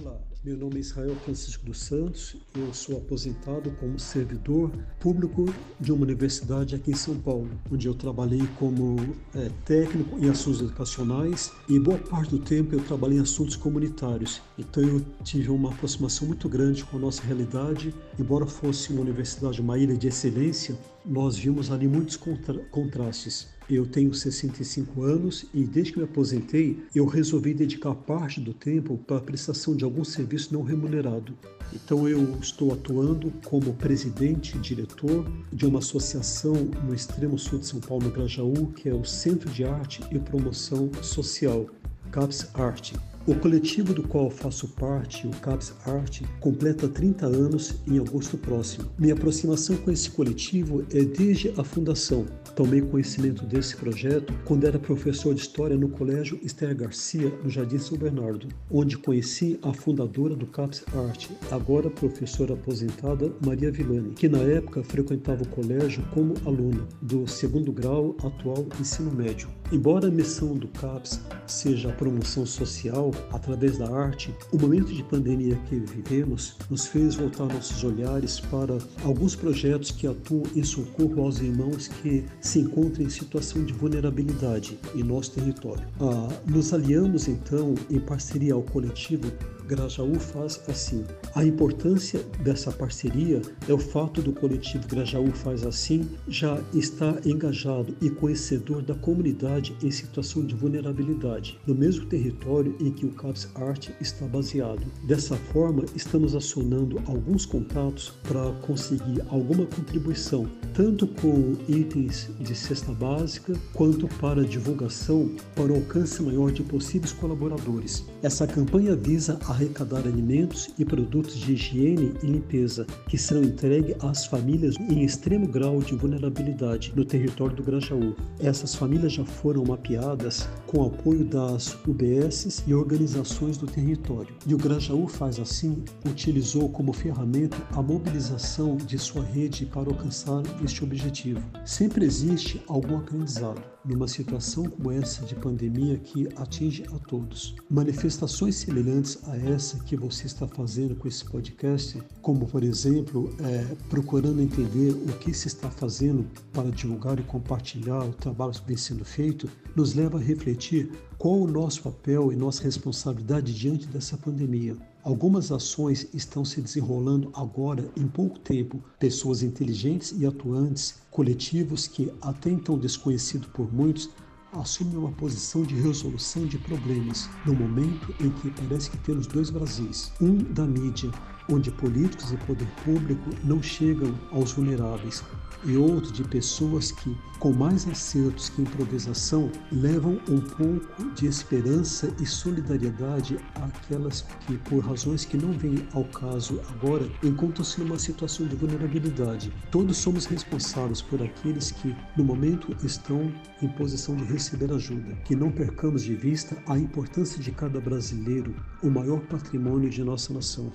Olá, meu nome é Israel Francisco dos Santos, eu sou aposentado como servidor público de uma universidade aqui em São Paulo, onde eu trabalhei como é, técnico em assuntos educacionais e boa parte do tempo eu trabalhei em assuntos comunitários. Então eu tive uma aproximação muito grande com a nossa realidade, embora fosse uma universidade, uma ilha de excelência, nós vimos ali muitos contra contrastes. Eu tenho 65 anos e desde que me aposentei, eu resolvi dedicar parte do tempo para a prestação de algum serviço não remunerado. Então eu estou atuando como presidente e diretor de uma associação no extremo sul de São Paulo, no Grajaú, que é o Centro de Arte e Promoção Social, CAPS Arte. O coletivo do qual faço parte, o CAPS Art, completa 30 anos em agosto próximo. Minha aproximação com esse coletivo é desde a fundação. Tomei conhecimento desse projeto quando era professor de História no Colégio Esther Garcia, no Jardim São Bernardo, onde conheci a fundadora do CAPS Art, agora professora aposentada Maria Villani, que na época frequentava o colégio como aluna do segundo grau atual ensino médio. Embora a missão do CAPS seja a promoção social, através da arte, o momento de pandemia que vivemos nos fez voltar nossos olhares para alguns projetos que atuam em socorro aos irmãos que se encontram em situação de vulnerabilidade em nosso território. Ah, nos aliamos então em parceria ao coletivo Grajaú faz assim. A importância dessa parceria é o fato do coletivo Grajaú faz assim já estar engajado e conhecedor da comunidade em situação de vulnerabilidade, no mesmo território em que o CAPS Art está baseado. Dessa forma, estamos acionando alguns contatos para conseguir alguma contribuição, tanto com itens de cesta básica, quanto para divulgação para o alcance maior de possíveis colaboradores. Essa campanha visa arrecadar alimentos e produtos de higiene e limpeza que serão entregues às famílias em extremo grau de vulnerabilidade no território do Grajaú. Essas famílias já foram mapeadas com apoio das UBSs e organizações do território. E o Grajaú faz assim, utilizou como ferramenta a mobilização de sua rede para alcançar este objetivo. Sempre existe algum aprendizado numa situação como essa de pandemia que atinge a todos. Manifestações semelhantes a essa que você está fazendo com esse podcast, como por exemplo, é, procurando entender o que se está fazendo para divulgar e compartilhar o trabalho que vem sendo feito, nos leva a refletir qual o nosso papel e nossa responsabilidade diante dessa pandemia. Algumas ações estão se desenrolando agora em pouco tempo. Pessoas inteligentes e atuantes, coletivos que até então desconhecidos por muitos, assumem uma posição de resolução de problemas no momento em que parece que temos dois Brasis. Um da mídia, onde políticos e poder público não chegam aos vulneráveis, e outro de pessoas que, com mais acertos que improvisação, levam um pouco de esperança e solidariedade àquelas que, por razões que não vêm ao caso agora, encontram-se numa situação de vulnerabilidade. Todos somos responsáveis por aqueles que, no momento, estão em posição de receber ajuda. Que não percamos de vista a importância de cada brasileiro, o maior patrimônio de nossa nação.